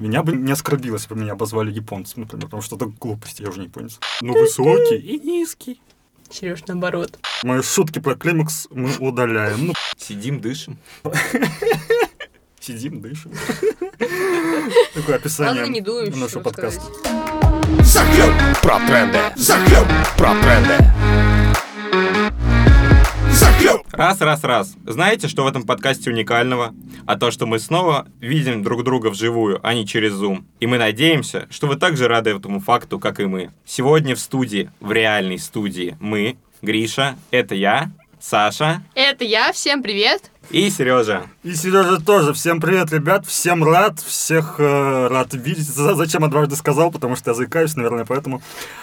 Меня бы не оскорбило, если бы меня обозвали японцем, например, потому что это глупость, я уже не японец. Ну, высокий и низкий. Сереж, наоборот. Мои шутки про климакс мы удаляем. Ну, Сидим, дышим. сидим, дышим. Такое описание нашего подкаста. Захлеб! Про тренды! Захлеб! Про тренды! Раз, раз, раз. Знаете, что в этом подкасте уникального? А то, что мы снова видим друг друга вживую, а не через Zoom. И мы надеемся, что вы также рады этому факту, как и мы. Сегодня в студии, в реальной студии, мы, Гриша, это я, Саша Это я, всем привет. И Сережа. И Сережа тоже. Всем привет, ребят. Всем рад. Всех э, рад видеть. За- Зачем я дважды сказал? Потому что я заикаюсь, наверное, поэтому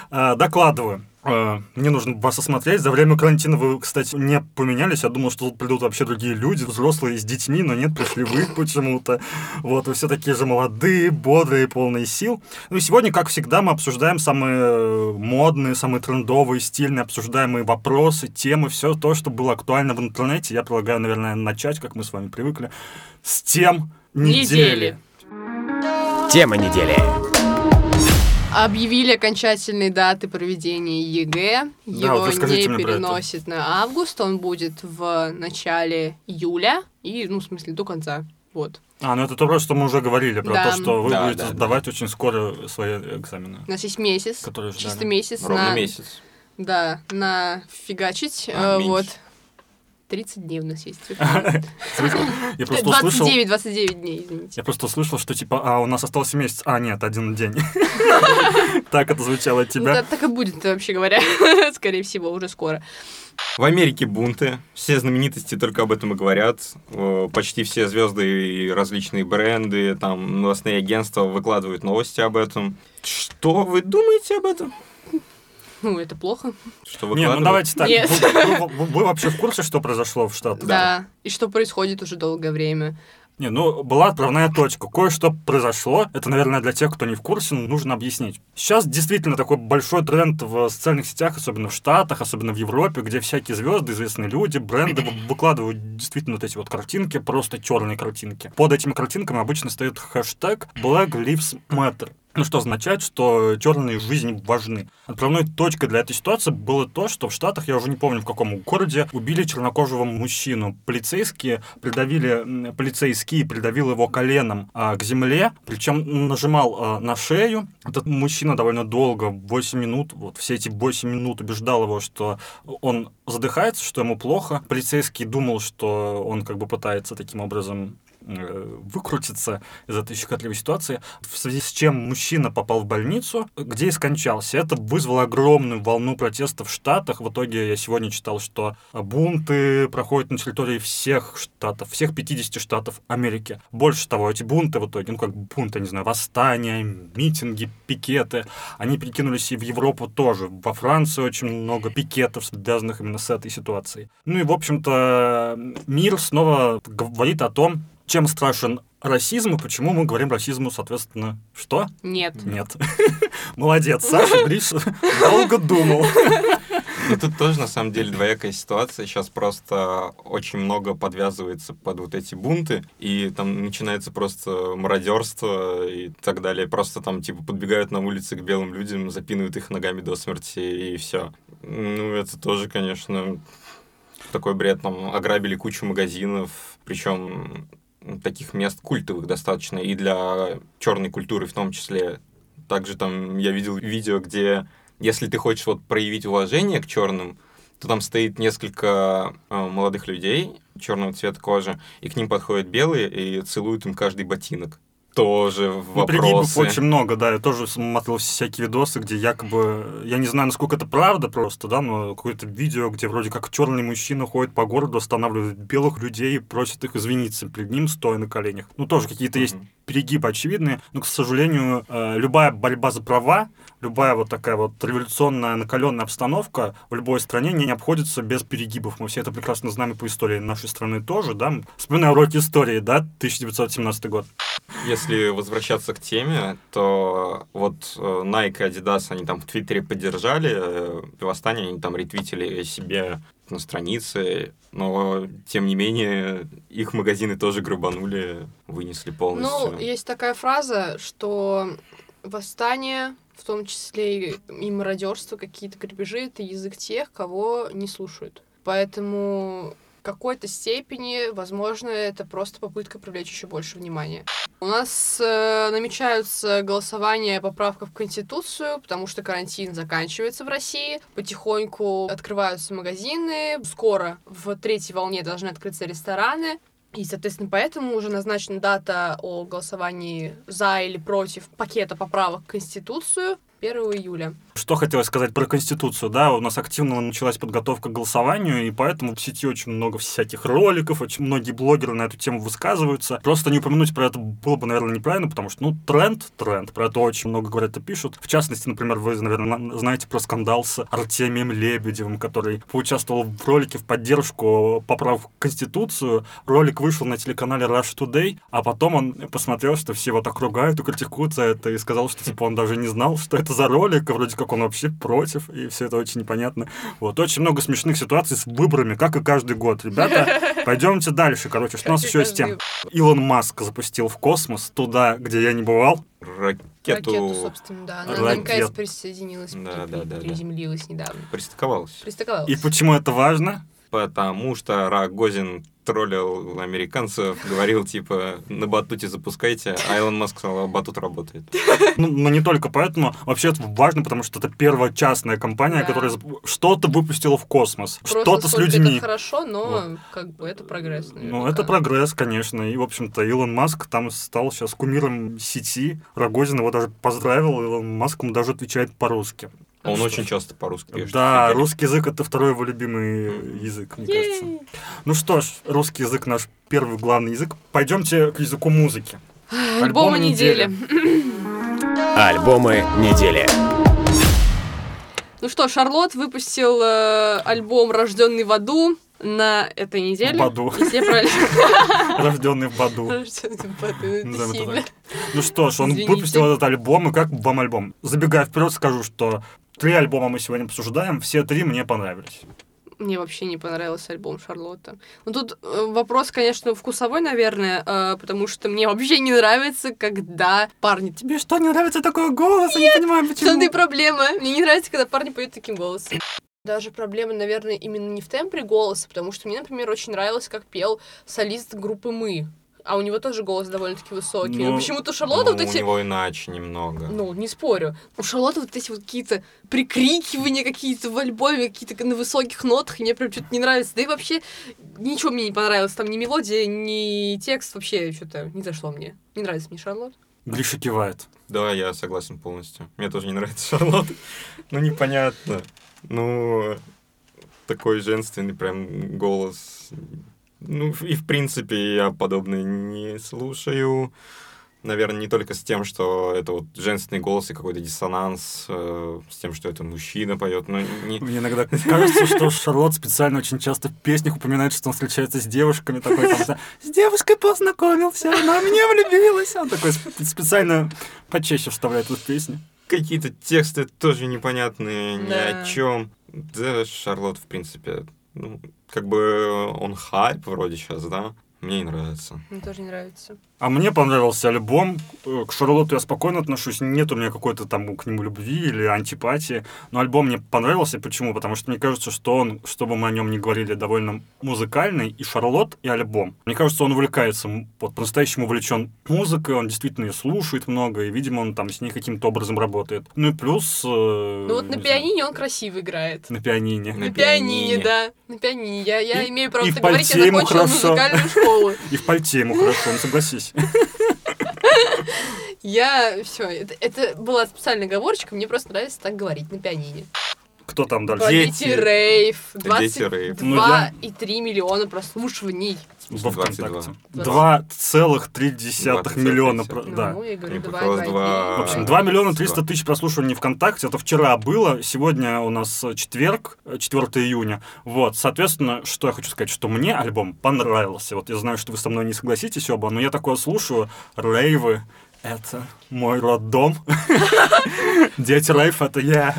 э, докладываю. Э, Мне нужно вас осмотреть. За время карантина вы, кстати, не поменялись. Я думал, что тут придут вообще другие люди, взрослые с детьми, но нет, пришли вы почему-то. Вот, вы все такие же молодые, бодрые, полные сил. Ну и сегодня, как всегда, мы обсуждаем самые модные, самые трендовые, стильные, обсуждаемые вопросы, темы, все то, что было актуально в интернете. Я предлагаю, наверное, начать, как мы с вами привыкли, с тем недели. Недели. Тема недели. Объявили окончательные даты проведения ЕГЭ. Да, Его вот расскажите не мне про это. переносят на август. Он будет в начале июля. И, ну, в смысле, до конца. Вот. А, ну это то, что мы уже говорили, про Да. то, что вы Да, будете да, да. сдавать очень скоро свои экзамены, У нас есть месяц. которые ждали. Чисто месяц Ровно на... месяц. Да, на фигачить. А, э, меньше. вот. 30 дней у нас есть. Я просто услышал... 29, 29 дней, извините. Я просто услышал, что типа, а, у нас остался месяц. А, нет, один день. Так это звучало от Ну, тебя. так, так и будет, вообще говоря. Скорее всего, уже скоро. В Америке бунты. Все знаменитости только об этом и говорят. Почти все звезды и различные бренды, там новостные агентства выкладывают новости об этом. Что вы думаете об этом? Ну, это плохо. Что Не, ну давайте так. Нет. Вы, вы- вы вообще в курсе, что произошло в Штатах? Да. И что происходит уже долгое время. Не, ну, была отправная точка. Кое-что произошло. Это, наверное, для тех, кто не в курсе, нужно объяснить. Сейчас действительно такой большой тренд в социальных сетях, особенно в Штатах, особенно в Европе, где всякие звезды, известные люди, бренды вы- выкладывают действительно вот эти вот картинки, просто черные картинки. Под этими картинками обычно стоит хэштег Black Lives Matter. Ну, что означает, что черные жизни важны. Отправной точкой для этой ситуации было то, что в Штатах, я уже не помню в каком городе, убили чернокожего мужчину. Полицейские придавили, м, полицейский придавил его коленом а, к земле, причем нажимал а, на шею. Этот мужчина довольно долго, 8 минут, вот все эти 8 минут убеждал его, что он задыхается, что ему плохо. Полицейский думал, что он как бы пытается таким образом выкрутиться из этой щекотливой ситуации, в связи с чем мужчина попал в больницу, где и скончался. Это вызвало огромную волну протестов в Штатах. В итоге я сегодня читал, что бунты проходят на территории всех штатов, всех 50 штатов Америки. Больше того, эти бунты в итоге, ну как бунты, я не знаю, восстания, митинги, пикеты, они перекинулись и в Европу тоже. Во Франции очень много пикетов, связанных именно с этой ситуацией. Ну и, в общем-то, мир снова говорит о том, чем страшен расизм и почему мы говорим расизму, соответственно, что? Нет. Нет. Молодец, Саша, Гриша долго думал. Ну, тут тоже, на самом деле, двоякая ситуация. Сейчас просто очень много подвязывается под вот эти бунты, и там начинается просто мародерство и так далее. Просто там, типа, подбегают на улице к белым людям, запинывают их ногами до смерти, и все. Ну, это тоже, конечно, такой бред. Там ограбили кучу магазинов, причем таких мест культовых достаточно, и для черной культуры в том числе. Также там я видел видео, где если ты хочешь вот проявить уважение к черным, то там стоит несколько э, молодых людей черного цвета кожи, и к ним подходят белые и целуют им каждый ботинок. Тоже Ну, пригибов вопросы. очень много, да. Я тоже смотрел всякие видосы, где якобы... Я не знаю, насколько это правда просто, да, но какое-то видео, где вроде как черный мужчина ходит по городу, останавливает белых людей и просит их извиниться перед ним, стоя на коленях. Ну, тоже какие-то есть Мгм. перегибы очевидные, но, к сожалению, э, любая борьба за права, любая вот такая вот революционная накаленная обстановка в любой стране не обходится без перегибов. Мы все это прекрасно знаем и по истории нашей страны тоже, да. Вспоминаю уроки истории, да, 1917 год. Если возвращаться к теме, то вот э, Nike и Adidas, они там в Твиттере поддержали э, восстание, они там ретвитили себе на странице, но, тем не менее, их магазины тоже грабанули, вынесли полностью. Ну, есть такая фраза, что восстание, в том числе и мародерство, какие-то грабежи, это язык тех, кого не слушают. Поэтому в какой-то степени, возможно, это просто попытка привлечь еще больше внимания. У нас э, намечаются голосования о поправках в Конституцию, потому что карантин заканчивается в России. Потихоньку открываются магазины. Скоро в третьей волне должны открыться рестораны. И, соответственно, поэтому уже назначена дата о голосовании за или против пакета поправок в Конституцию 1 июля. Что хотелось сказать про Конституцию, да, у нас активно началась подготовка к голосованию, и поэтому в сети очень много всяких роликов, очень многие блогеры на эту тему высказываются. Просто не упомянуть про это было бы, наверное, неправильно, потому что, ну, тренд, тренд, про это очень много говорят и пишут. В частности, например, вы, наверное, знаете про скандал с Артемием Лебедевым, который поучаствовал в ролике в поддержку поправок в Конституцию. Ролик вышел на телеканале Rush Today, а потом он посмотрел, что все его так ругают и критикуют за это, и сказал, что, типа, он даже не знал, что это за ролик, и вроде как он вообще против, и все это очень непонятно. Вот, очень много смешных ситуаций с выборами, как и каждый год. Ребята, пойдемте дальше. Короче, что у нас еще есть тем? Илон Маск запустил в космос, туда, где я не бывал. Ракету, Ракету, собственно, да. Она на Ракет. МКС присоединилась, Да, при- да, да, да. приземлилась недавно. пристыковалась. Пристыковалась. И почему это важно? Потому что Рогозин троллил американцев, говорил, типа, на батуте запускайте, а Илон Маск сказал, батут работает. Ну, но не только поэтому. Вообще это важно, потому что это первая частная компания, Да. которая что-то выпустила в космос. Просто Что-то с людьми. Это хорошо, но как бы это прогресс. Ну, наверняка. это прогресс, конечно. И, в общем-то, Илон Маск там стал сейчас кумиром сети. Рогозин его даже поздравил, Илон Маск ему даже отвечает по-русски. Он Что очень часто по-русски пишет. Да, Офигеть. русский язык это второй его любимый язык, мне кажется. Ей! Ну что ж, русский язык наш первый главный язык. Пойдемте к языку музыки. Альбомы недели. Альбомы недели. Ну что, Шарлот выпустил э, альбом «Рожденный в аду» на этой неделе. В Баду. Про- Рожденный в Баду. «Рожденный в аду», так. Ну что ж, он выпустил этот альбом, и как вам альбом? Забегая вперед, скажу, что три альбома мы сегодня обсуждаем, все три мне понравились. Мне вообще не понравился альбом Шарлотта. Ну тут э, вопрос, конечно, вкусовой, наверное, э, потому что мне вообще не нравится, когда парни... Тебе что, не нравится такой голос? Я не понимаю, В том-то и проблема. Мне не нравится, когда парни поют таким голосом. Даже проблема, наверное, именно не в тембре голоса, потому что мне, например, очень нравилось, как пел солист группы «Мы». А у него тоже голос довольно-таки высокий. Ну, почему-то у Шарлотта вот Ну, у эти... него иначе немного. Ну, не спорю. У Шарлотты вот эти вот какие-то прикрикивания какие-то в альбоме, какие-то на высоких нотах, мне прям что-то не нравится. Да и вообще ничего мне не понравилось. Там ни мелодия, ни текст вообще что-то не зашло мне. Не нравится мне Шарлот. Гриша кивает. Да, я согласен полностью. Мне тоже не нравится Шарлотта. Ну, непонятно. Ну, такой женственный прям голос. Ну, и в принципе я подобное не слушаю. Наверное, не только с тем, что это вот женственный голос и какой-то диссонанс, э, с тем, что это мужчина поет, но не... Мне иногда кажется, что Шарлот специально очень часто в песнях упоминает, что он встречается с девушками, такой там, с девушкой познакомился, она в меня влюбилась. Он такой сп- специально почаще вставляет эту песню. Какие-то тексты тоже непонятные, ни Да. о чем. Да, Шарлот, в принципе, ну, как бы он хайп вроде сейчас, да? Мне не нравится. Мне тоже не нравится. А мне понравился альбом. Э, К Шарлотту я спокойно отношусь. Нет у меня какой-то там к нему любви или антипатии. Но альбом мне понравился. Почему? Потому что мне кажется, что он, чтобы мы о нем не говорили, довольно музыкальный. И Шарлот, и альбом. Мне кажется, он увлекается, вот по-настоящему увлечен музыкой. Он действительно ее слушает много. И, видимо, он там с ней каким-то образом работает. Ну и плюс... э, Ну вот на не знаю, пианине он красиво играет. На пианине. На На пианине, пианине. да. На пианине. Я, я И- имею право и говорить, я закончила хорошо. музыкальную школу. И в пальте ему хорошо, ну согласись. Я все, это, это была специальная оговорочка, мне просто нравится так говорить на пианине. Кто там дальше? Дети рейв, Дети рейв. Ну, я- 22,3 миллиона прослушиваний. Во 22. ВКонтакте. 22. 2,3 миллиона. про- Ну, Да. я говорю, Мне два, показалось два, два. В общем, А, 2 миллиона два. 300 тысяч прослушиваний ВКонтакте. Это вчера было. Сегодня у нас четверг, э, 4 июня. Вот, соответственно, что я хочу сказать, что мне альбом понравился. Вот я знаю, что вы со мной не согласитесь оба, но я такое слушаю. Рейвы — это мой роддом. Дети рейв — это я.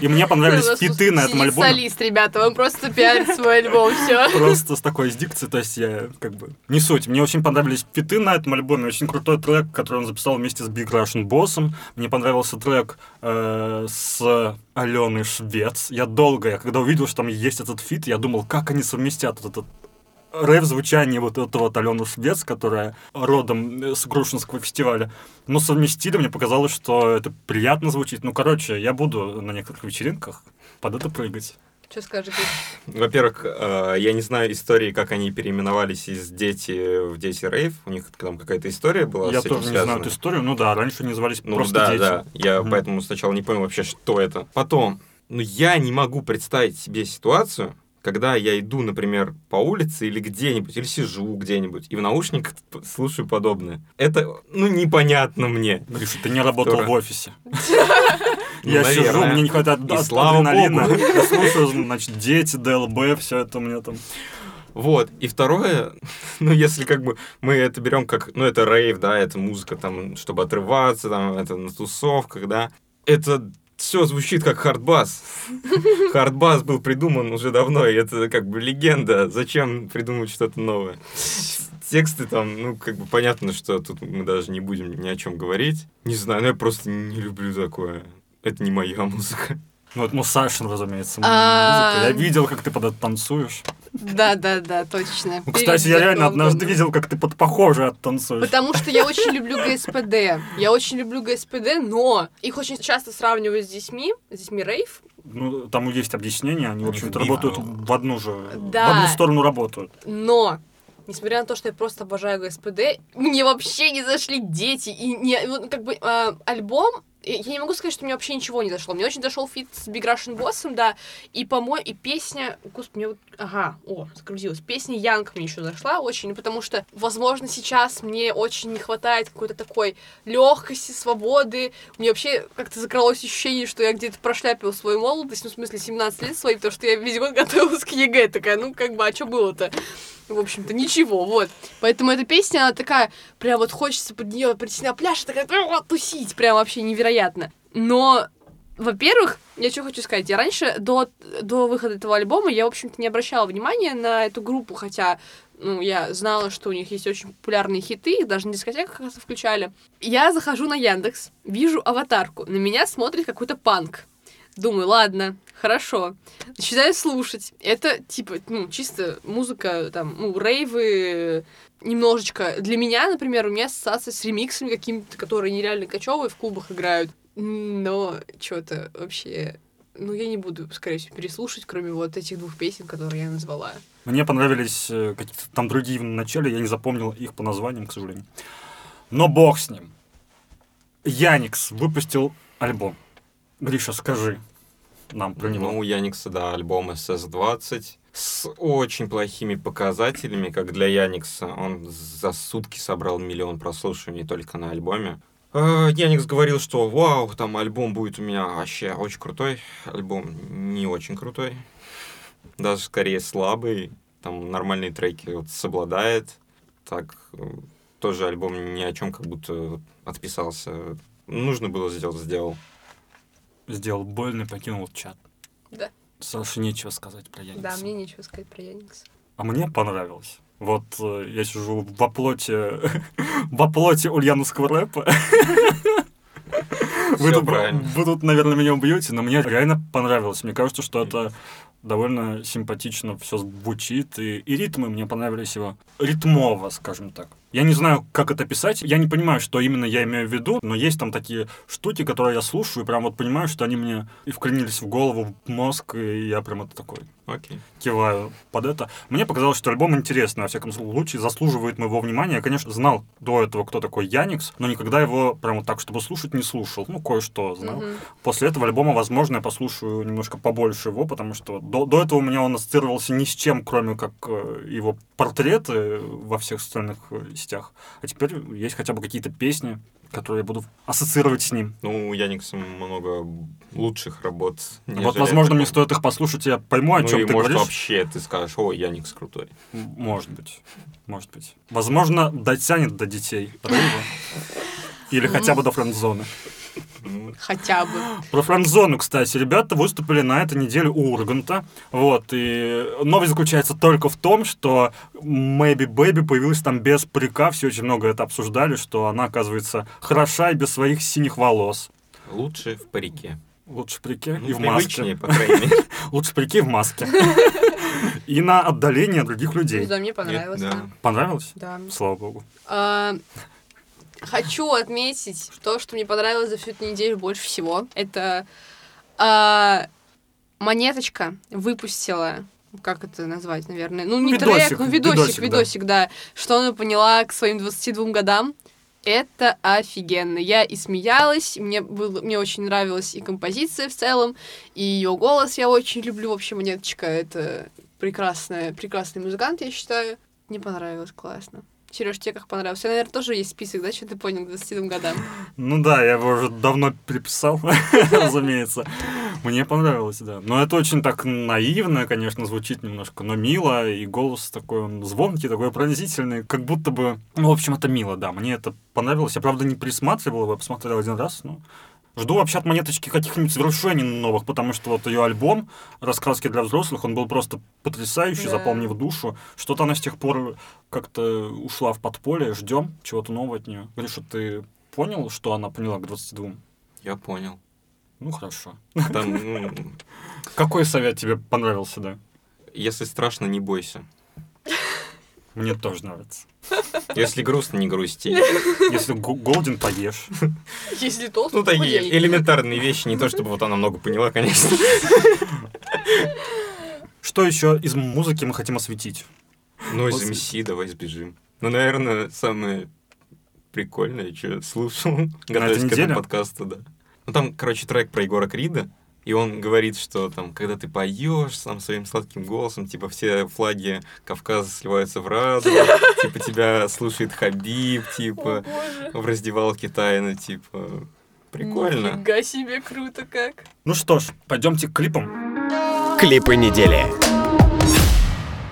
И мне понравились фиты на этом альбоме. солист, ребята, он просто пиарит свой альбом, все. Просто с такой с дикцией, то есть я как бы не суть. Мне очень понравились фиты на этом альбоме, очень крутой трек, который он записал вместе с Big Russian Boss'ом. Мне понравился трек э, с Аленой Швец. Я долго, я когда увидел, что там есть этот фит, я думал, как они совместят этот рэп звучание вот этого вот Алену Швец, которая родом с Грушинского фестиваля. Но совместили, мне показалось, что это приятно звучит. Ну, короче, я буду на некоторых вечеринках под это прыгать. Что скажешь? Во-первых, э, я не знаю истории, как они переименовались из дети в дети рейв. У них там какая-то история была я с этим тоже не связана. знаю эту историю. Ну да, раньше они назывались Ну просто да, дети. да. Я Мгм. поэтому сначала не понял вообще, что это. Потом, ну я не могу представить себе ситуацию, когда я иду, например, по улице или где-нибудь, или сижу где-нибудь, и в наушниках слушаю подобное. Это, ну, непонятно мне. Гриша, ты не работал Которая- в офисе. Ну, Я сижу, мне не хватает адреналина. слушаю, значит, дети, ДЛБ, все это у меня там. Вот. И второе, ну, если как бы мы это берем как, ну, это рейв, да, это музыка там, чтобы отрываться, там, это на тусовках, да. Это все звучит как хардбас. Хардбас был придуман уже давно, и это как бы легенда. Зачем придумывать что-то новое? Тексты там, ну, как бы понятно, что тут мы даже не будем ни о чем говорить. Не знаю, ну я просто не люблю такое. Это не моя музыка. Ну, это Мусашин, разумеется, А. музыка. Я видел, как ты под это танцуешь. Да, да, да, точно. Ну, кстати, я реально однажды видел, как ты под похоже оттанцуешь. Потому что я очень люблю ГСПД. Я очень люблю ГСПД, но их очень часто сравнивают с детьми, с детьми рейв. Ну, там есть объяснения, они, в общем-то, в работают биф. в одну же, в Да. одну сторону работают. Но, несмотря на то, что я просто обожаю ГСПД, мне вообще не зашли дети. И не, вот как бы э, альбом, я не могу сказать, что мне вообще ничего не зашло. Мне очень зашел фит с Big Russian Boss'ом, да, и по-моему, и песня, господи, мне вот, ага, о, загрузилась, песня Янг мне еще зашла очень, ну, потому что, возможно, сейчас мне очень не хватает какой-то такой легкости, свободы. Мне вообще как-то закралось ощущение, что я где-то прошляпила свою молодость, ну, в смысле, 17 лет свои, потому что я весь год готовилась к ЕГЭ, такая, ну, как бы, а что было-то? В общем-то, ничего, вот. Поэтому эта песня, она такая, прям вот хочется под нее прийти на пляж, такая, «А, тусить, прям вообще невероятно. Но во-первых, я что хочу сказать, я раньше, до, до выхода этого альбома, я, в общем-то, не обращала внимания на эту группу, хотя, ну, я знала, что у них есть очень популярные хиты, их даже на дискотеках как-то включали. Я захожу на Яндекс, вижу аватарку, на меня смотрит какой-то панк. Думаю, ладно, хорошо. Начинаю слушать. Это, типа, ну, чисто музыка, там, ну, рейвы, немножечко. Для меня, например, у меня ассоциация с ремиксами какими-то, которые нереально кочевые в клубах играют. Но что-то вообще... Ну, я не буду, скорее всего, переслушать, кроме вот этих двух песен, которые я назвала. Мне понравились э, какие-то там другие в начале, я не запомнил их по названиям, к сожалению. Но бог с ним. Яникс выпустил альбом. Гриша, скажи нам про него. Ну, у Яникса, да, альбом SS-20 с очень плохими показателями, как для Яникса. Он за сутки собрал миллион прослушиваний только на альбоме. Э, Яникс говорил, что вау, там альбом будет у меня вообще очень крутой. Альбом не очень крутой. Даже скорее слабый. Там нормальные треки вот соблюдает. Так, э, тоже альбом ни о чем как будто отписался. Нужно было сделать, сделал. Сделал больно и покинул чат. Да. Саше нечего сказать про Яникса. Да, мне нечего сказать про Яникса. А мне понравилось. Вот э, я сижу в оплоте, в оплоте ульяновского рэпа. Вы тут, правильно. вы тут, наверное, меня убьете, но мне реально понравилось. Мне кажется, что это довольно симпатично все звучит, и, и ритмы мне понравились его. Ритмово, скажем так. Я не знаю, как это писать, я не понимаю, что именно я имею в виду, но есть там такие штуки, которые я слушаю, и прям вот понимаю, что они мне и вкоренились в голову, в мозг, и я прям это такой Окей. киваю под это. Мне показалось, что альбом интересный, во всяком случае, заслуживает моего внимания. Я, конечно, знал до этого, кто такой Яникс, но никогда его прям вот так, чтобы слушать, не слушал. Ну, кое-что знал. Мгм. После этого альбома, возможно, я послушаю немножко побольше его, потому что до, до этого у меня он ассоциировался ни с чем, кроме как э, его портреты во всех социальных э, сетях. А теперь есть хотя бы какие-то песни, которые я буду ассоциировать с ним. Ну, у Яникса много лучших работ. вот, возможно, мне стоит их послушать, и я пойму, о ну, чем и ты может говоришь. вообще ты скажешь, о, Яникс крутой. Может быть. Может быть. Возможно, дотянет до детей. Или хотя бы до френд-зоны. Хотя бы. Про френдзону, кстати, ребята выступили на этой неделе у Урганта. Вот, и новость заключается только в том, что Maybe Baby появилась там без парика, все очень много это обсуждали, что она, оказывается, хороша и без своих синих волос. Лучше в парике. Лучше в парике Ну, и в маске. по крайней мере. Лучше в парике и в маске. И на отдалении от других людей. Да, мне понравилось. Понравилось? Да. Слава богу. Хочу отметить то, что мне понравилось за всю эту неделю больше всего. Это а, Монеточка выпустила как это назвать, наверное? Ну, не Видосик, трек, ну, видосик, видосик, да. видосик, да. Что она поняла к своим 22 годам. Это офигенно. Я и смеялась, мне, было, мне очень нравилась и композиция в целом, и ее голос я очень люблю. Вообще, Монеточка — это прекрасная, прекрасный музыкант, я считаю. Мне понравилось, классно. Сереж, тебе как понравилось? У тебя, наверное, тоже есть список, да, что ты понял к 22 годам? Ну да, я его уже давно переписал, разумеется. Мне понравилось, да. Но это очень так наивно, конечно, звучит немножко, но мило, и голос такой он звонкий, такой пронзительный, как будто бы... Ну, в общем, это мило, да, мне это понравилось. Я, правда, не присматривал его, я посмотрел один раз, но... Жду вообще от монеточки каких-нибудь завершений новых, потому что вот ее альбом «Раскраски для взрослых», он был просто потрясающий, Да. запомнив душу. Что-то она с тех пор как-то ушла в подполье, ждем чего-то нового от нее. Гриша, ты понял, что она поняла к 22? Я понял. Ну, хорошо. Там, ну, Какой совет тебе понравился, да? если страшно, не бойся. Мне тоже нравится. Если грустно, не грусти. Если го- голоден, поешь. Если толстый, Ну, такие худей. элементарные вещи, не то чтобы вот она много поняла, конечно. Что еще из музыки мы хотим осветить? Ну, из МС давай сбежим. Ну, наверное, самое прикольное, что слушал, готовясь к этому подкасту, да. Ну, там, короче, трек про Егора Крида, и он говорит, что там, когда ты поешь сам своим сладким голосом, типа все флаги Кавказа сливаются в радугу, типа тебя слушает Хабиб, типа в раздевалке тайно, типа прикольно. Нифига себе, круто как. Ну что ж, пойдемте к клипам. Клипы недели.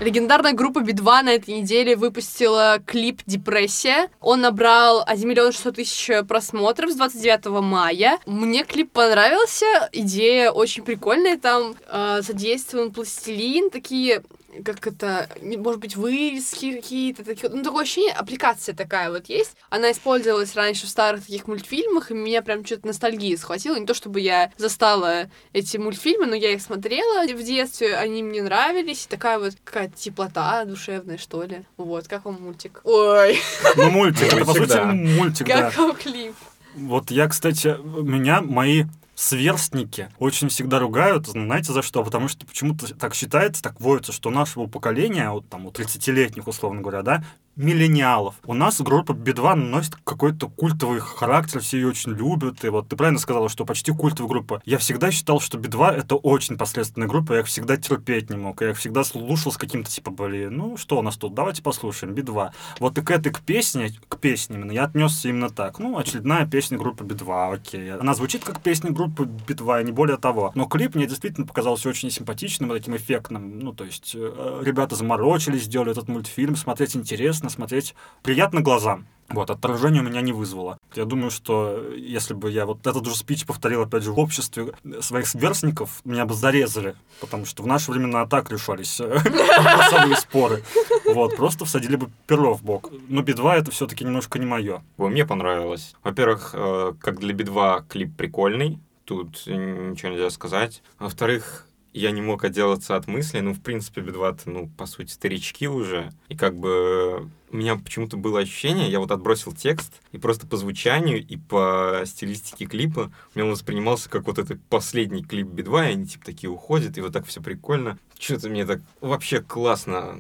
Легендарная группа Би-2 на этой неделе выпустила клип «Депрессия». Он набрал 1 миллион 600 тысяч просмотров с 29 мая. Мне клип понравился, идея очень прикольная. Там э, задействован пластилин, такие как это, может быть, вырезки какие-то, такие, ну, такое ощущение, аппликация такая вот есть. Она использовалась раньше в старых таких мультфильмах, и меня прям что-то ностальгия схватила. Не то, чтобы я застала эти мультфильмы, но я их смотрела в детстве, они мне нравились, и такая вот какая-то теплота душевная, что ли. Вот, как вам мультик? Ой, Ну, мультик, это, по Мультик, сути, да. мультик, как вам клип? Вот я, кстати, меня мои сверстники очень всегда ругают, знаете за что? Потому что почему-то так считается, так воется, что нашего поколения, вот там у 30-летних, условно говоря, да, миллениалов. У нас группа Би-2 носит какой-то культовый характер, все ее очень любят. И вот ты правильно сказала, что почти культовая группа. Я всегда считал, что Би-2 это очень посредственная группа, я их всегда терпеть не мог. Я их всегда слушал с каким-то типа, блин, ну что у нас тут, давайте послушаем, Би-2. Вот и к этой к песне, к песне именно, я отнесся именно так. Ну, очередная песня группы Би-2, окей. Она звучит как песня группы Би-2, и не более того. Но клип мне действительно показался очень симпатичным таким эффектным. Ну, то есть, э, ребята заморочились, сделали этот мультфильм, смотреть интересно, смотреть приятно глазам. Вот, отражение у меня не вызвало. Я думаю, что если бы я вот этот же спич повторил, опять же, в обществе своих сверстников, меня бы зарезали, потому что в наши времена так решались э, вопросовые споры. Вот, просто всадили бы перо в бок. Но Би-2 это все-таки немножко не мое. Мне понравилось. Во-первых, э, как для Би-2 клип прикольный, тут ничего нельзя сказать. Во-вторых, я не мог отделаться от мысли, ну, в принципе, Би-2, ну, по сути, старички уже, и как бы у меня почему-то было ощущение, я вот отбросил текст, и просто по звучанию и по стилистике клипа у меня он воспринимался как вот этот последний клип Би-2, и они типа такие уходят, и вот так все прикольно. Что-то мне так вообще классно,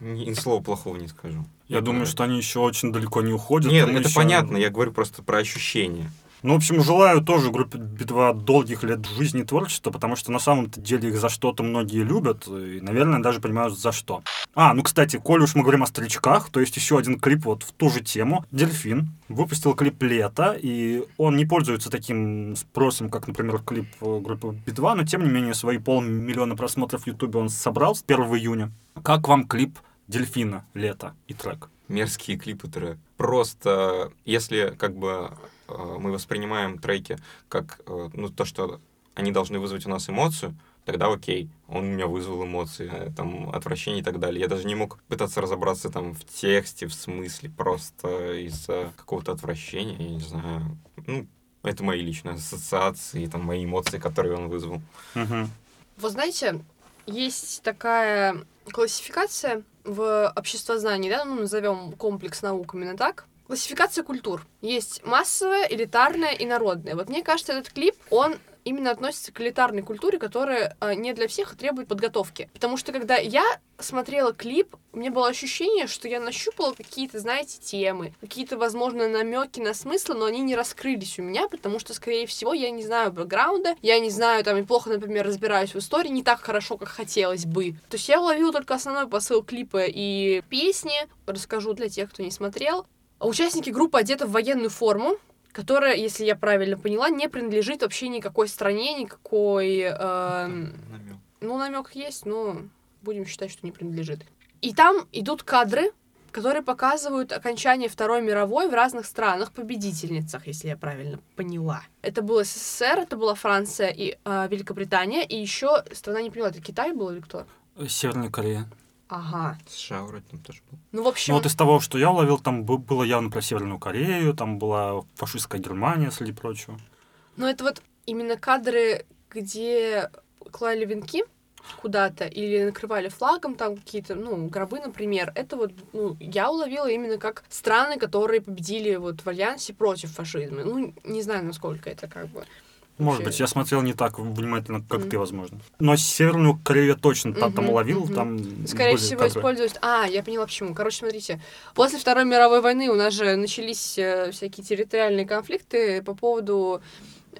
ни, слова плохого не скажу. Я думаю, что они еще очень далеко не уходят. Нет, это еще- понятно, я говорю просто про ощущения. Ну, в общем, желаю тоже группе Би-2 долгих лет жизни творчества, потому что на самом-то деле их за что-то многие любят, и, наверное, даже понимают за что. А, ну, кстати, коли уж мы говорим о старичках, то есть еще один клип вот в ту же тему. Дельфин выпустил клип «Лето», и он не пользуется таким спросом, как, например, клип э, группы Би-2, но, тем не менее, свои полмиллиона просмотров в Ютубе он собрал с 1 июня. Как вам клип «Дельфина. Лето» и трек? мерзкие клипы трек. Просто, если как бы мы воспринимаем треки как э, ну, то, что они должны вызвать у нас эмоцию, тогда окей, он у меня вызвал эмоции, э, там, отвращение и так далее. Я даже не мог пытаться разобраться там в тексте, в смысле, просто из-за какого-то отвращения, я не знаю. Ну, это мои личные ассоциации, там, мои эмоции, которые он вызвал. Мгм. Вы знаете, есть такая классификация в обществознании, да, ну, назовем комплекс наук именно так. Классификация культур. Есть массовая, элитарная и народная. Вот мне кажется, этот клип, он именно относится к элитарной культуре, которая э, не для всех и требует подготовки. Потому что когда я смотрела клип, у меня было ощущение, что я нащупала какие-то, знаете, темы, какие-то, возможно, намеки на смысл, но они не раскрылись у меня, потому что, скорее всего, я не знаю бэкграунда, я не знаю, там, и плохо, например, разбираюсь в истории не так хорошо, как хотелось бы. То есть я уловила только основной посыл клипа и песни. Расскажу для тех, кто не смотрел. Участники группы одеты в военную форму, которая, если я правильно поняла, не принадлежит вообще никакой стране, никакой... эм, Намёк. ну, намек есть, но будем считать, что не принадлежит. И там идут кадры, которые показывают окончание Второй мировой в разных странах, победительницах, если я правильно поняла. Это был СССР, это была Франция и э, Великобритания, и еще страна не поняла, это Китай был или кто? Северная Корея. Ага. США вроде там тоже был. Ну, в общем, Ну вот из того, что я уловил, там было явно про Северную Корею, там была фашистская Германия, среди прочего. ну это вот именно кадры, где клали венки куда-то или накрывали флагом там какие-то, ну, гробы, например, это вот, ну, я уловила именно как страны, которые победили вот в альянсе против фашизма. Ну, не знаю, насколько это как бы... Может быть, я смотрел не так внимательно, как Мгм. ты, возможно. Но Северную Корею точно там, там Мгм, уловил, мгм. там Скорее всего, кадры. использовать... А, я поняла почему. Короче, смотрите. После Второй мировой войны у нас же начались э, всякие территориальные конфликты по поводу...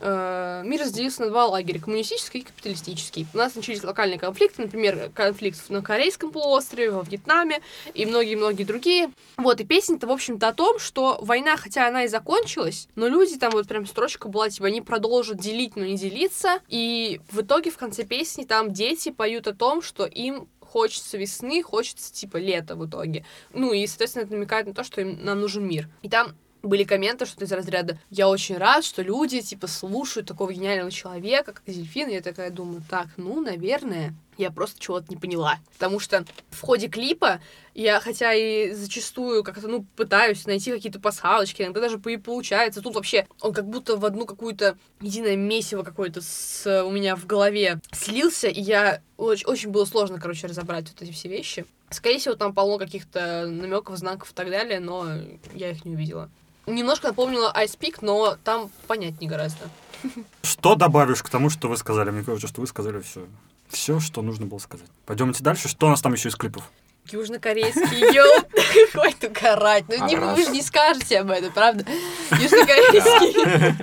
э, мир разделился на два лагеря, коммунистический и капиталистический. У нас начались локальные конфликты, например, конфликт на Корейском полуострове, во Вьетнаме и многие-многие другие. Вот, и песня-то, в общем-то, о том, что война, хотя она и закончилась, но люди, там вот прям строчка была, типа, они продолжат делить, но не делиться, и в итоге в конце песни там дети поют о том, что им хочется весны, хочется, типа, лета в итоге. Ну, и, соответственно, это намекает на то, что им, нам нужен мир. И там были комменты, что-то из разряда «Я очень рад, что люди, типа, слушают такого гениального человека, как Зельфин». И я такая думаю, так, ну, наверное, я просто чего-то не поняла. Потому что в ходе клипа я, хотя и зачастую как-то, ну, пытаюсь найти какие-то пасхалочки, иногда даже и получается. Тут вообще он как будто в одну какую-то единое месиво какое-то с, у меня в голове слился, и я очень, очень было сложно, короче, разобрать вот эти все вещи. Скорее всего, там полно каких-то намеков, знаков и так далее, но я их не увидела. Немножко напомнила Ice Peak, но там понятнее гораздо. Что добавишь к тому, что вы сказали? Мне кажется, что вы сказали все. Все, что нужно было сказать. Пойдемте дальше. Что у нас там еще из клипов? Южнокорейский йоу. Хватит угорать. Ну, не, вы же не скажете об этом, правда? Южнокорейский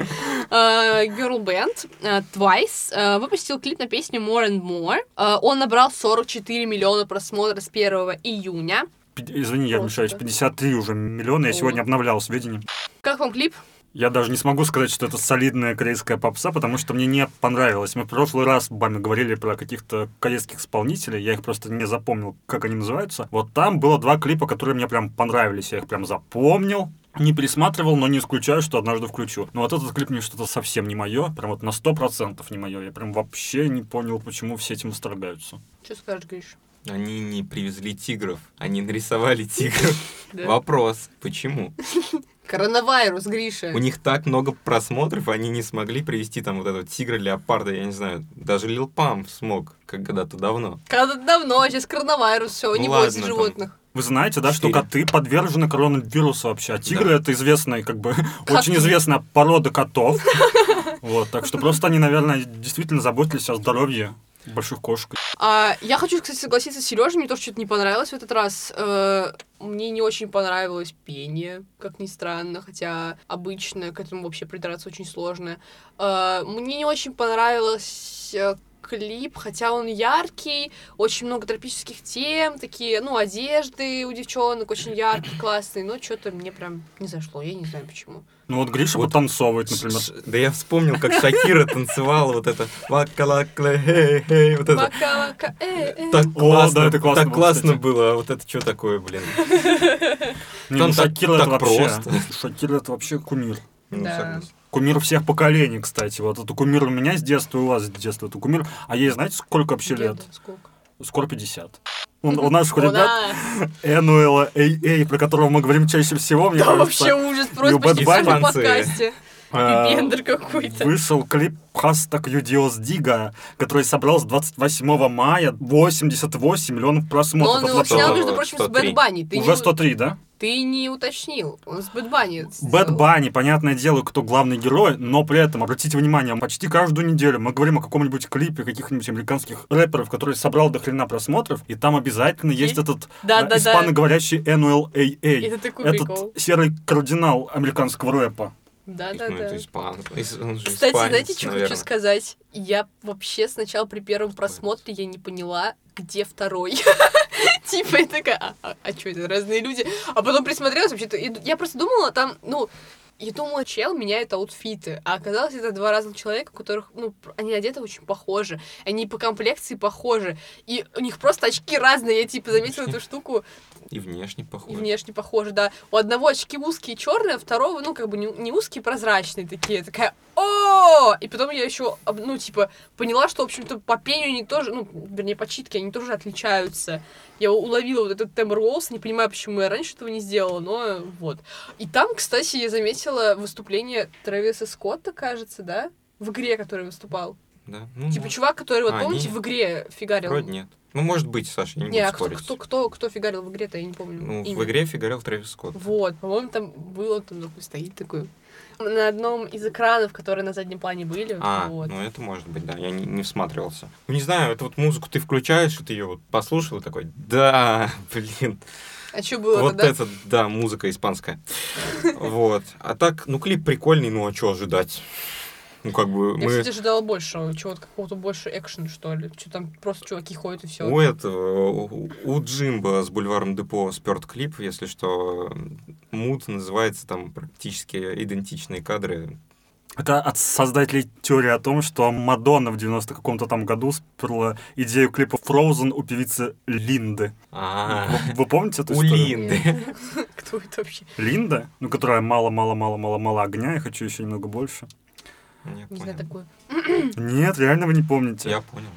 э, girl band э, Twice э, выпустил клип на песню More and More. Он набрал 44 миллиона просмотров с 1 июня. Извини, я Просто. вмешаюсь. 53 уже миллиона. Я сегодня обновлял сведения. Как вам клип? Я даже не смогу сказать, что это солидная корейская попса, потому что мне не понравилось. Мы в прошлый раз с вами говорили про каких-то корейских исполнителей, я их просто не запомнил, как они называются. Вот там было два клипа, которые мне прям понравились, я их прям запомнил. Не пересматривал, но не исключаю, что однажды включу. Но вот этот клип мне что-то совсем не мое, прям вот на сто процентов не мое. Я прям вообще не понял, почему все этим восторгаются. Что скажешь, Гриш? Они не привезли тигров, они нарисовали тигров. Вопрос, почему? Коронавирус, Гриша. У них так много просмотров, они не смогли привести там вот этого тигра, леопарда, я не знаю. Даже Лил Пам смог, как когда-то давно. Когда-то давно, сейчас коронавирус, все, не там. животных. Вы знаете, да, что Четыре. коты подвержены коронавирусу вообще, а тигры Да. это известная, как бы, Коты. очень известная порода котов. Вот, так что просто они, наверное, действительно заботились о здоровье больших кошек. А, я хочу, кстати, согласиться с Сережей, мне тоже что-то не понравилось в этот раз. Э, мне не очень понравилось пение, как ни странно, хотя обычно к этому вообще придраться очень сложно. Э, мне не очень понравилось э, клип, хотя он яркий, очень много тропических тем, такие, ну, одежды у девчонок очень яркие, классные, но что-то мне прям не зашло, я не знаю почему. Ну вот Гриша Вот. потанцовывает, например. Ш- Да я вспомнил, как Шакира танцевала вот это вакалакле, хей, хей, вот это. Мака-мака, э, э. Так О, классно, да, это классно так было, классно кстати. было. Вот это что такое, блин? Не, ну так- Шакира это так вообще... просто. Шакира это вообще кумир. Ну, Да. согласен. Кумир всех поколений, кстати. Вот это кумир у меня с детства, и у вас с детства. Это кумир. А ей знаете, сколько вообще лет? Деда сколько? Скоро 50. У, у наших У ребят. Энуэла Эй Эй, про которого мы говорим чаще всего, мне Да, кажется, вообще ужас, просто почти в подкасте. э, Пипендер какой-то. Вышел клип Хастак Юдиос Дига, который собрал с 28 мая 88 миллионов Но просмотров. он Это его вообще снял, между прочим, с 103. Бэд Банни. Уже не- 103, да? Ты не уточнил. Он с Бэд Банни. Бэт Банни, понятное дело, кто главный герой, но при этом, обратите внимание, почти каждую неделю мы говорим о каком-нибудь клипе каких-нибудь американских рэперов, который собрал до хрена просмотров, и там обязательно есть, Есть? этот Да, э, да, да. испаноговорящий NLAA. Это такой Этот прикол. серый кардинал американского рэпа. Да, Ну, да, это да. испан- ис- он же Кстати, испанец, знаете, что наверное. хочу сказать? Я вообще сначала при первом просмотре я не поняла, где второй. Типа, я такая, а, что это, разные люди? А потом присмотрелась вообще-то, и я просто думала, там, ну, я думала, чел меняет аутфиты, а оказалось, это два разных человека, у которых, ну, они одеты очень похожи, они по комплекции похожи, и у них просто очки разные, я, типа, заметила эту штуку, И внешне и похож. внешне похожи, да. У одного очки узкие черные, а второго, ну, как бы не, не узкие, прозрачные такие. Такая, о И потом я еще, ну, типа, поняла, что, в общем-то, по пению они тоже, ну, вернее, по читке они тоже отличаются. Я уловила вот этот тембр голоса, не понимаю, почему я раньше этого не сделала, но вот. И там, кстати, я заметила выступление Трэвиса Скотта, кажется, да? В игре, который выступал. Да? Ну, Типа может. чувак, который, вот А, помните, нет. в игре фигарил? Вроде нет. Ну, может быть, Саша, я не Не, а буду кто, спорить. кто, кто, кто фигарил в игре-то, я не помню. Ну, имя. в игре фигарил Трэвис Скотт. Вот, по-моему, там было, там такой стоит такой. На одном из экранов, которые на заднем плане были. А, вот. ну это может быть, да, я не, не всматривался. Не знаю, эту вот музыку ты включаешь, и ты ее вот послушал и такой, да, блин, А что было вот да? это, да, музыка испанская. Вот. А так, ну, клип прикольный, ну, а что ожидать? Ну, как бы, Я, мы... кстати, ожидала больше, чего-то какого-то больше экшена, что ли. Что там просто чуваки ходят и все. У этого, у, у Джимба с бульваром Депо сперт клип, если что, мут называется, там практически идентичные кадры. Это от создателей теории о том, что Мадонна в 90 каком-то там году сперла идею клипа Frozen у певицы Линды. А, Вы, вы помните эту у историю? Линды. Кто это вообще? Линда, ну, которая мало-мало-мало-мало-мало огня, я хочу еще немного больше. Не Не знаю понял. такую. Нет, реально вы не помните. Я понял.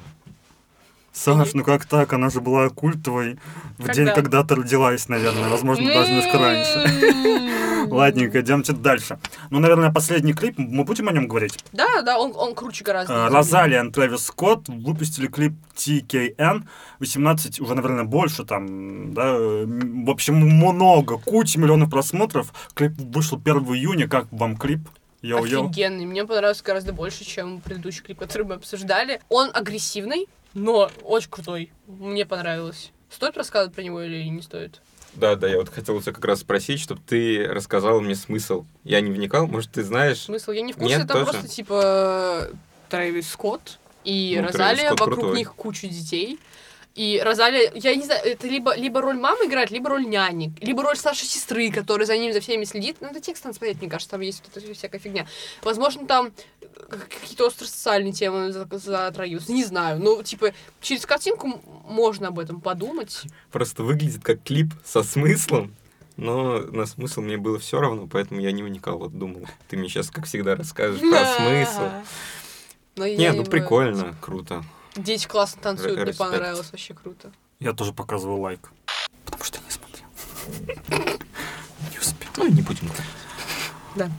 Саш, ну как так? Она же была культовой в Когда? день, когда ты родилась, наверное. Возможно, даже немножко раньше. Ладненько, идемте дальше. Ну, наверное, последний клип, мы будем о нем говорить? Да, да, он, он круче гораздо. Э, Розалия и Трэвис Скотт выпустили клип TKN, 18, уже, наверное, больше там, да, в общем, много, куча миллионов просмотров. Клип вышел 1 июня, как вам клип? Йоу-йоу. Офигенный. Мне понравился гораздо больше, чем предыдущий клип, который мы обсуждали. Он агрессивный, но очень крутой. Мне понравилось. Стоит рассказывать про него или не стоит? Да, да, я вот хотел тебя как раз спросить, чтобы ты рассказал мне смысл. Я не вникал, может, ты знаешь? Смысл? Я не в курсе, Нет, там тоже? просто типа Трэвис Скотт и Ну, Розалия, вокруг крутой. них куча детей. И Розалия, я не знаю, это либо, либо роль мамы играет, либо роль няни, либо роль старшей сестры, которая за ним за всеми следит. Ну, это текст надо смотреть, мне кажется, там есть вот эта всякая фигня. Возможно, там э, какие-то остросоциальные темы за- затрагиваются, не знаю. Ну, типа, через картинку можно об этом подумать. Просто выглядит как клип со смыслом, но на смысл мне было все равно, поэтому я не вникал. Вот думал, ты мне сейчас, как всегда, расскажешь про смысл. Но Нет, ну прикольно, круто. Дети классно танцуют, мне понравилось, вообще круто. Я тоже показываю лайк. Потому что не смотрел. Не успел. Ну, не будем. Да.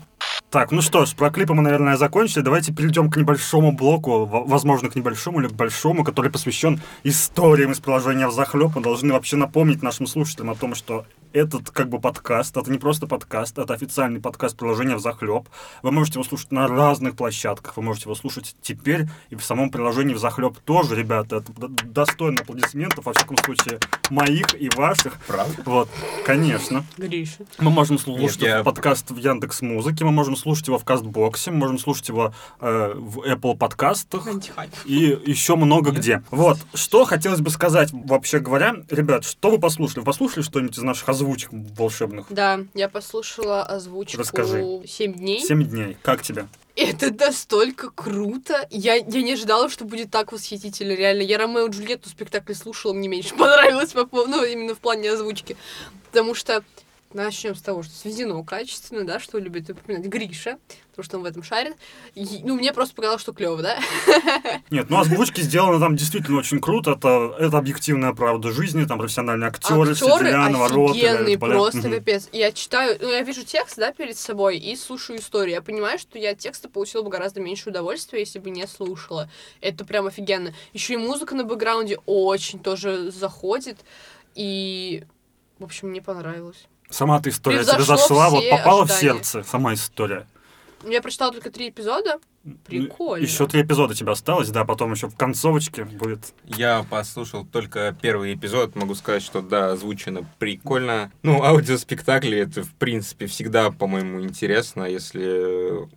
Так, ну что ж, про клипы мы, наверное, закончили. Давайте перейдем к небольшому блоку, возможно, к небольшому или к большому, который посвящен историям из приложения в захлеб. Мы должны вообще напомнить нашим слушателям о том, что этот как бы подкаст, это не просто подкаст, это официальный подкаст приложения в захлеб. Вы можете его слушать на разных площадках, вы можете его слушать теперь и в самом приложении в захлеб тоже, ребята. Это достойно аплодисментов, во всяком случае, моих и ваших. Правда? Вот, конечно. Гриша. Мы можем слушать Нет, я- подкаст в Яндекс Музыке, мы можем слушать его в Кастбоксе, мы можем слушать его э, в Apple подкастах и еще много где. Вот, что хотелось бы сказать, вообще говоря, ребят, что вы послушали? Вы послушали что-нибудь из наших озвучек волшебных? Да, я послушала озвучку Расскажи. «Семь дней». Семь дней. Как тебе? Это настолько круто. Я, я не ожидала, что будет так восхитительно, реально. Я Ромео и Джульетту спектакль слушала, мне меньше понравилось, по ну, именно в плане озвучки. Потому что Начнем с того, что сведено качественно, да, что любит упоминать Гриша, потому что он в этом шарит. И, ну, мне просто показалось, что клево, да? Нет, ну озвучки сделаны там действительно очень круто. Это, это объективная правда жизни, там профессиональные актеры, Актеры Сиделяна, офигенные, просто капец. Я читаю, ну, я вижу текст, да, перед собой и слушаю историю. Я понимаю, что я от текста получила бы гораздо меньше удовольствия, если бы не слушала. Это прям офигенно. Еще и музыка на бэкграунде очень тоже заходит. И, в общем, мне понравилось. Сама эта история тебе Превзошло зашла, вот попала в ожидания. сердце, сама история. Я прочитала только три эпизода. Прикольно. Еще три эпизода тебе осталось, да, потом еще в концовочке будет. Я послушал только первый эпизод, могу сказать, что да, озвучено прикольно. Ну, аудиоспектакли это, в принципе, всегда, по-моему, интересно, если...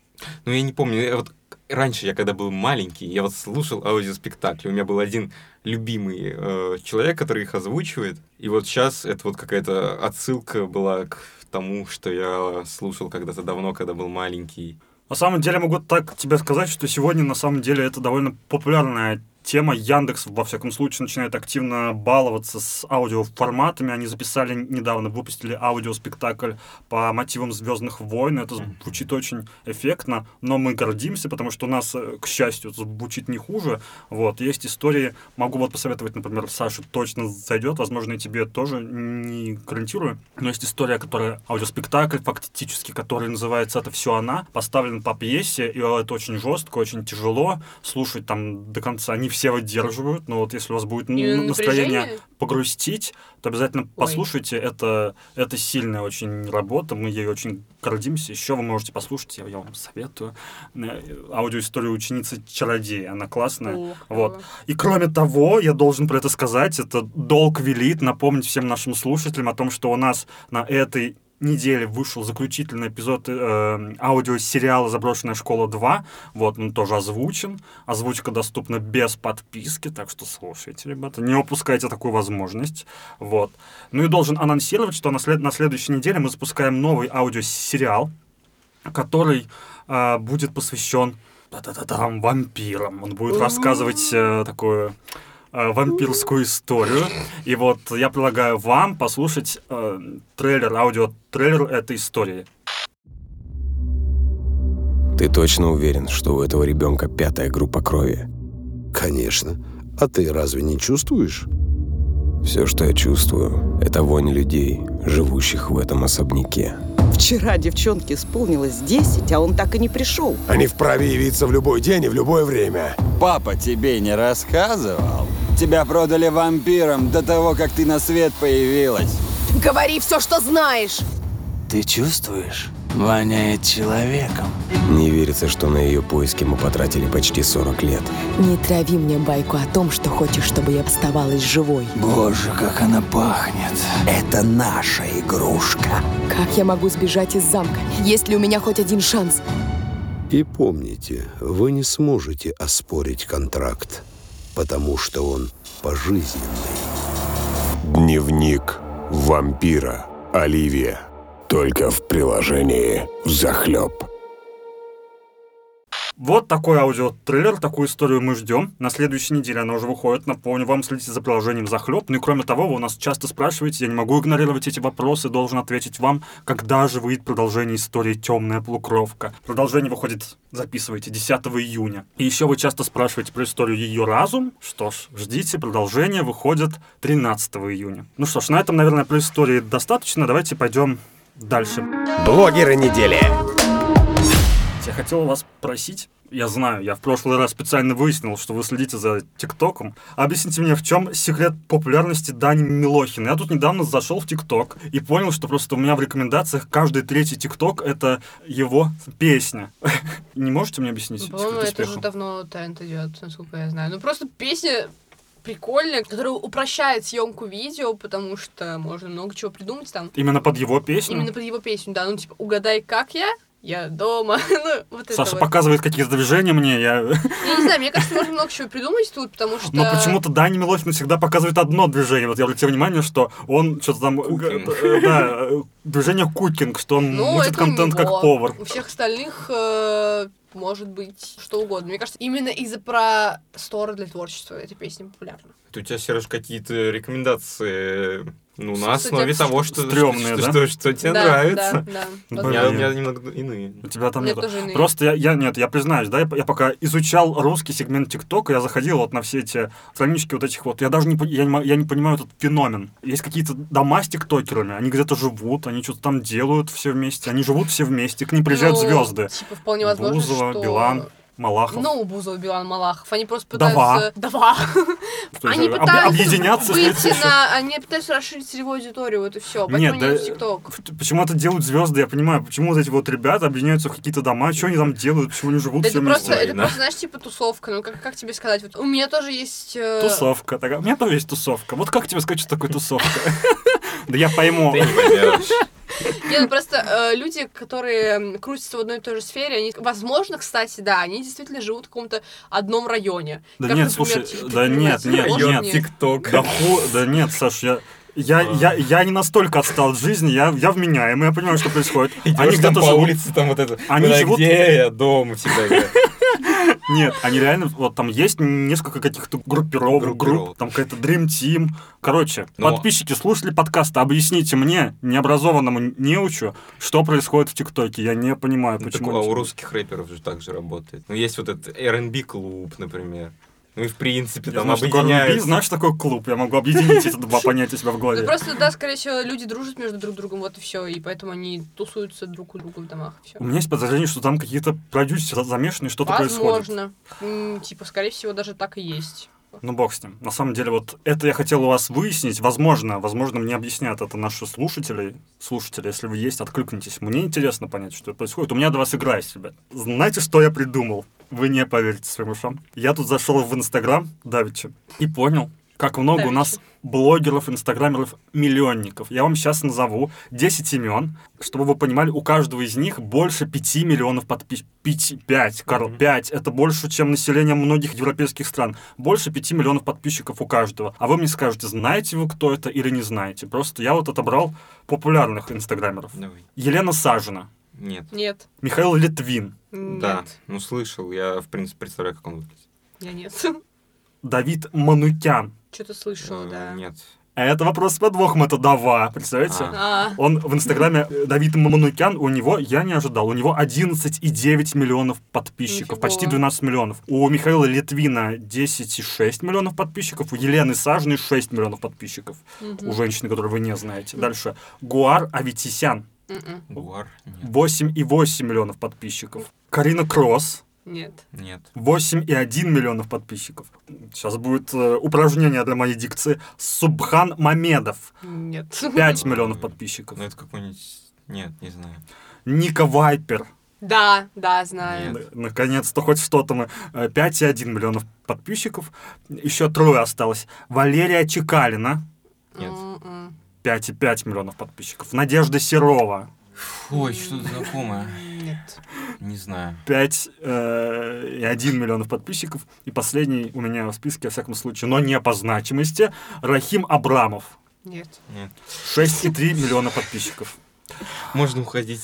Ну, я не помню, я вот раньше я, когда был маленький, я вот слушал аудиоспектакли, у меня был один любимый э, человек, который их озвучивает, и вот сейчас это вот какая-то отсылка была к тому, что я слушал когда-то давно, когда был маленький. На самом деле могу так тебе сказать, что сегодня на самом деле это довольно популярная тема. Яндекс, во всяком случае, начинает активно баловаться с аудиоформатами. Они записали недавно, выпустили аудиоспектакль по мотивам Звездных войн. Это звучит очень эффектно, но мы гордимся, потому что у нас, э, к счастью, звучит не хуже. Вот. Есть истории, могу вот посоветовать, например, Саше точно зайдет, возможно, и тебе тоже не гарантирую. Но есть история, которая аудиоспектакль фактически, который называется «Это все она», поставлен по пьесе, и это очень жестко, очень тяжело слушать там до конца. Не все выдерживают, но вот если у вас будет Именно настроение напряжение? погрустить, то обязательно Ой. послушайте. Это, это сильная очень работа, мы ей очень гордимся. Еще вы можете послушать, я, я вам советую, э, аудиоисторию ученицы чародея. Она классная. О, Вот. И кроме того, я должен про это сказать, это долг велит напомнить всем нашим слушателям о том, что у нас на этой неделе вышел заключительный эпизод э, аудиосериала «Заброшенная школа 2». Вот, он тоже озвучен. Озвучка доступна без подписки, так что слушайте, ребята. Не упускайте такую возможность. Вот. Ну и должен анонсировать, что на, след- на следующей неделе мы запускаем новый аудиосериал, который э, будет посвящен та-та-та-там, вампирам. Он будет рассказывать э, такую э, вампирскую историю. И вот я предлагаю вам послушать э, трейлер, аудиотрейлер этой истории. Ты точно уверен, что у этого ребенка пятая группа крови? Конечно. А ты разве не чувствуешь? Все, что я чувствую, это вонь людей, живущих в этом особняке. Вчера девчонке исполнилось 10, а он так и не пришел. Они вправе явиться в любой день и в любое время. Папа тебе не рассказывал? Тебя продали вампирам до того, как ты на свет появилась. Говори все, что знаешь. Ты чувствуешь? Воняет человеком. Не верится, что на ее поиски мы потратили почти 40 лет. Не трави мне байку о том, что хочешь, чтобы я оставалась живой. Боже, как она пахнет. Это наша игрушка. Как я могу сбежать из замка? Есть ли у меня хоть один шанс? И помните, вы не сможете оспорить контракт, потому что он пожизненный. Дневник вампира. Оливия. Только в приложении «Захлеб». Вот такой аудиотрейлер, такую историю мы ждем. На следующей неделе она уже выходит. Напомню вам, следите за приложением «Захлеб». Ну и кроме того, вы у нас часто спрашиваете, я не могу игнорировать эти вопросы, должен ответить вам, когда же выйдет продолжение истории «Темная полукровка». Продолжение выходит, записывайте, 10 июня. И еще вы часто спрашиваете про историю «Ее разум». Что ж, ждите, продолжение выходит 13 июня. Ну что ж, на этом, наверное, про истории достаточно. Давайте пойдем дальше. Блогеры недели. Я хотел вас просить, я знаю, я в прошлый раз специально выяснил, что вы следите за ТикТоком. Объясните мне, в чем секрет популярности Дани Милохина? Я тут недавно зашел в ТикТок и понял, что просто у меня в рекомендациях каждый третий ТикТок — это его песня. Не можете мне объяснить По-моему, это уже давно тренд идет, насколько я знаю. Ну, просто песня прикольная, которая упрощает съемку видео, потому что можно много чего придумать там. Именно под его песню? Именно под его песню, да. Ну, типа, угадай, как я? Я дома. ну, вот Саша вот. показывает какие-то движения мне, я... Я не знаю, мне кажется, можно много чего придумать тут, потому что... Но почему-то Дани Милохин всегда показывает одно движение. Вот я обратил внимание, что он что-то там... э, Кукинг. э, Да, э, движение кукинг, что он Ну, мутит контент как повар. У всех остальных э, может быть что угодно. Мне кажется, именно из-за простора для творчества эта песня популярна. Это у тебя, Сереж, какие-то рекомендации Ну, Что- на что основе тебя- того, что, Стрёмные, что, да? что, что тебе Да, нравится. Да, да. Я, у меня немного иные. У тебя там У нет. Просто я, я нет, я признаюсь, да, я, я пока изучал русский сегмент ТикТока, я заходил вот на все эти странички вот этих вот, я даже не, я не, я не понимаю этот феномен. Есть какие-то дома с тиктокерами, они где-то живут, они что-то там делают все вместе, они живут все вместе, к ним приезжают Ну, звезды. Типа, вполне возможно, Бузова, что... Билан, Малахов. Ну, Бузова, Билан, Малахов. Они просто Дава. пытаются... Дава. Есть, Они пытаются объединяться. выйти на... Они пытаются расширить целевую аудиторию, вот и все. Поэтому Нет, да, Почему это делают звезды, я понимаю. Почему вот эти вот ребята объединяются в какие-то дома, что они там делают, почему они живут Да все это просто, вместе. это просто, знаешь, типа тусовка. Ну, как, как тебе сказать? Вот у меня тоже есть... э, Тусовка. такая. У меня тоже есть тусовка. Вот как тебе сказать, что такое тусовка? Да я пойму. Ты не поймешь. Нет, ну просто э, люди, которые крутятся в одной и той же сфере, они, возможно, кстати, да, они действительно живут в каком-то одном районе. Да Как, нет, например, слушай, да нет, нет, нет. ТикТок. Да, ху, да нет, Саш, я, я, я, я не настолько отстал от жизни, я, я вменяемый, я понимаю, что происходит. Они Идешь там где-то по живут. улице, там вот это. Они «Куда, живут- Где я? Дома всегда. Нет, они реально, вот там есть несколько каких-то группировок, групп, там какая-то Dream Team. Короче, Но- подписчики, слушатели подкаста, объясните мне, необразованному неучу, что происходит в ТикТоке. Я не понимаю, Ну, почему. так, а у русских рэперов же так же работает. Ну, есть вот этот R&B клуб, например. Ну и в принципе Я там объединяются. знаешь, такой клуб. Я могу объединить эти два понятия у себя в Ну, голове. просто, да, скорее всего, люди дружат между друг другом, вот и все, и поэтому они тусуются друг у друга в домах. У меня есть подозрение, что там какие-то продюсеры замешаны, что-то происходит. Возможно. Типа, скорее всего, даже так и есть. Ну, бог с ним. На самом деле, вот это я хотел у вас выяснить. Возможно, возможно, мне объяснят это наши слушатели. Слушатели, если вы есть, откликнитесь. Мне интересно понять, что происходит. У меня до вас игра есть, ребят. Знаете, что я придумал? Вы не поверите своим ушам. Я тут зашел в Инстаграм, Давича, и понял, как много у нас блогеров, инстаграмеров, миллионников. Я вам сейчас назову 10 имен, чтобы вы понимали, у каждого из них больше 5 миллионов подписчиков. 5, Карл, 5. Это больше, чем население многих европейских стран. Больше 5 миллионов подписчиков у каждого. А вы мне скажете, знаете вы, кто это или не знаете. Просто я вот отобрал популярных инстаграмеров. Давай. Елена Сажина, Нет. Нет. Михаил Литвин, Нет. Да, ну слышал, я в принципе представляю, как он выглядит. Я нет. Давид Манукян. Что-то слышала, Э, да. Нет. А это вопрос с подвохом, это Дава, представляете? А. А, Он в Инстаграме э, Давид Манукян, у него, я не ожидал, у него 11,9 миллионов подписчиков, Нифига. почти 12 миллионов. У Михаила Литвина 10,6 миллионов подписчиков, у Елены Сажиной 6 миллионов подписчиков. мгм. У женщины, которую вы не знаете. Дальше. Гуар Аветисян, М-м. Гуар? Нет. 8,8 миллионов подписчиков. Карина Кросс, Нет. Нет. 8,1 миллионов подписчиков. Сейчас будет э, упражнение для моей дикции. Субхан Мамедов, Нет. 5 миллионов подписчиков. Ну это какой-нибудь... Нет, не знаю. Ника Вайпер, Да, да, знаю. Нет. Н- Наконец-то хоть что-то мы. Э, 5,1 миллионов подписчиков. Еще трое осталось. Валерия Чекалина. Нет. М-м. 5,5 миллионов подписчиков. Надежда Серова. Ой, что-то знакомое. Нет. Не знаю. 5,1 миллионов подписчиков. И последний у меня в списке, во всяком случае, но не по значимости, Рахим Абрамов. Нет. Нет. 6,3 миллиона подписчиков. Можно уходить.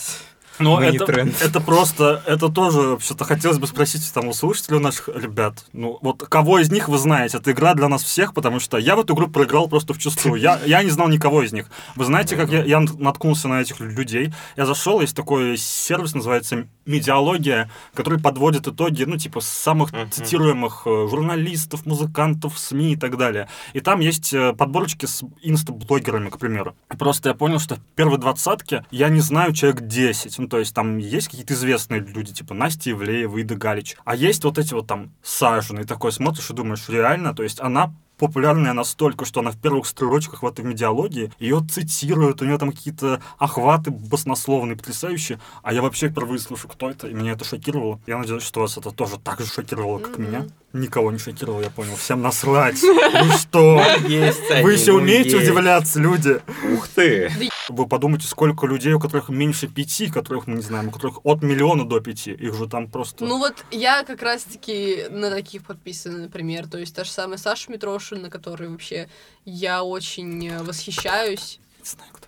Но Вы не это, тренд. это просто, это тоже, вообще-то, хотелось бы спросить там у слушателей у наших ребят, ну, вот кого из них вы знаете? Это игра для нас всех, потому что я в эту игру проиграл просто вчастую. Я, я не знал никого из них. Вы знаете, как я, я наткнулся на этих людей? Я зашел, есть такой сервис, называется Медиалогия, который подводит итоги, ну, типа, самых Мгм. цитируемых э, журналистов, музыкантов, СМИ и так далее. И там есть э, подборочки с инстаблогерами, к примеру. Просто я понял, что в первой двадцатке я не знаю человек 10. Ну, то есть там есть какие-то известные люди, типа Настя Ивлеева, Ида Галич. А есть вот эти вот там Сажины. И такой смотришь и думаешь, реально? То есть она популярная настолько, что она в первых строчках в этой медиалогии, ее цитируют, у нее там какие-то охваты баснословные, потрясающие, а я вообще впервые слышу, кто это, и меня это шокировало. Я надеюсь, что вас это тоже так же шокировало, как Мгм. меня. Никого не шокировало, я понял. Всем насрать. Вы что? Есть Вы еще ну, умеете есть. удивляться, люди? Ух ты! Вы подумайте, сколько людей, у которых меньше пяти, которых мы не знаем, у которых от миллиона до пяти. Их же там просто... Ну вот я как раз-таки на таких подписана, например. То есть та же самая Саша Митрошина, на которой вообще я очень э, восхищаюсь. Не знаю, кто.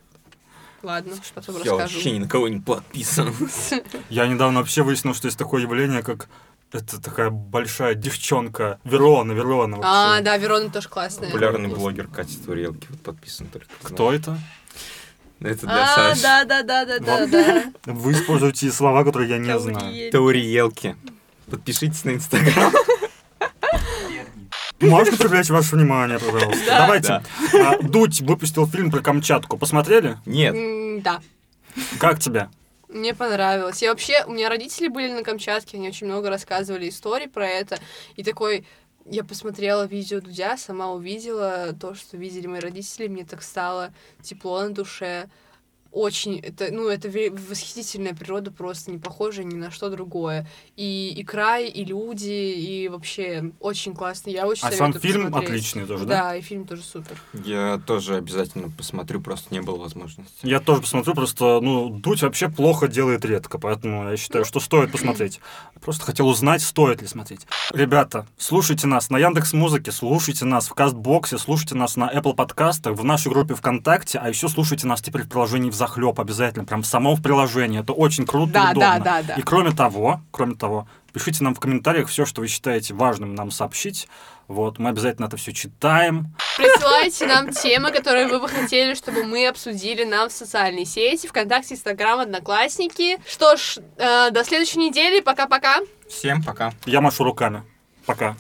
Ладно, потом Я расскажу. вообще ни на кого не подписан. Я недавно вообще выяснил, что есть такое явление, как Это такая большая девчонка. Верона, Верона. А, вообще. да, Верона тоже классная. Популярный блогер Катя Турелки вот подписан только. Кто это? Это для А, Саши. да, да, да, да, да, да. Вы используете слова, которые я не знаю. Таурель. Тауриелки. Подпишитесь на Инстаграм. Можно привлечь ваше внимание, пожалуйста? Да. Давайте. А, Дудь выпустил фильм про Камчатку. Посмотрели? Нет. М, Да. Как тебе? Мне понравилось. Я вообще, у меня родители были на Камчатке, они очень много рассказывали историй про это. И такой, я посмотрела видео Дудя, сама увидела то, что видели мои родители, мне так стало тепло на душе. Очень, это, ну, это восхитительная природа, просто не похожая ни на что другое. И, и край, и люди, и вообще очень классно. Я очень А сам фильм посмотреть. отличный тоже, да? Да, и фильм тоже супер. Я тоже обязательно посмотрю, просто не было возможности. Я тоже посмотрю, просто, ну, Дудь вообще плохо делает редко, поэтому я считаю, что стоит посмотреть. Просто хотел узнать, стоит ли смотреть. Ребята, слушайте нас на Яндекс Музыке, слушайте нас в Кастбоксе, слушайте нас на Apple подкастах, в нашей группе ВКонтакте, а еще слушайте нас теперь в приложении в захлеб обязательно, прям в приложении. Это очень круто Да, и удобно. да, да, да. И кроме того, кроме того, пишите нам в комментариях все, что вы считаете важным нам сообщить. Вот, мы обязательно это все читаем. Присылайте нам темы, которые вы бы хотели, чтобы мы обсудили нам в социальной сети, ВКонтакте, Инстаграм, Одноклассники. Что ж, э, до следующей недели. Пока-пока. Всем пока. Я машу руками. Пока.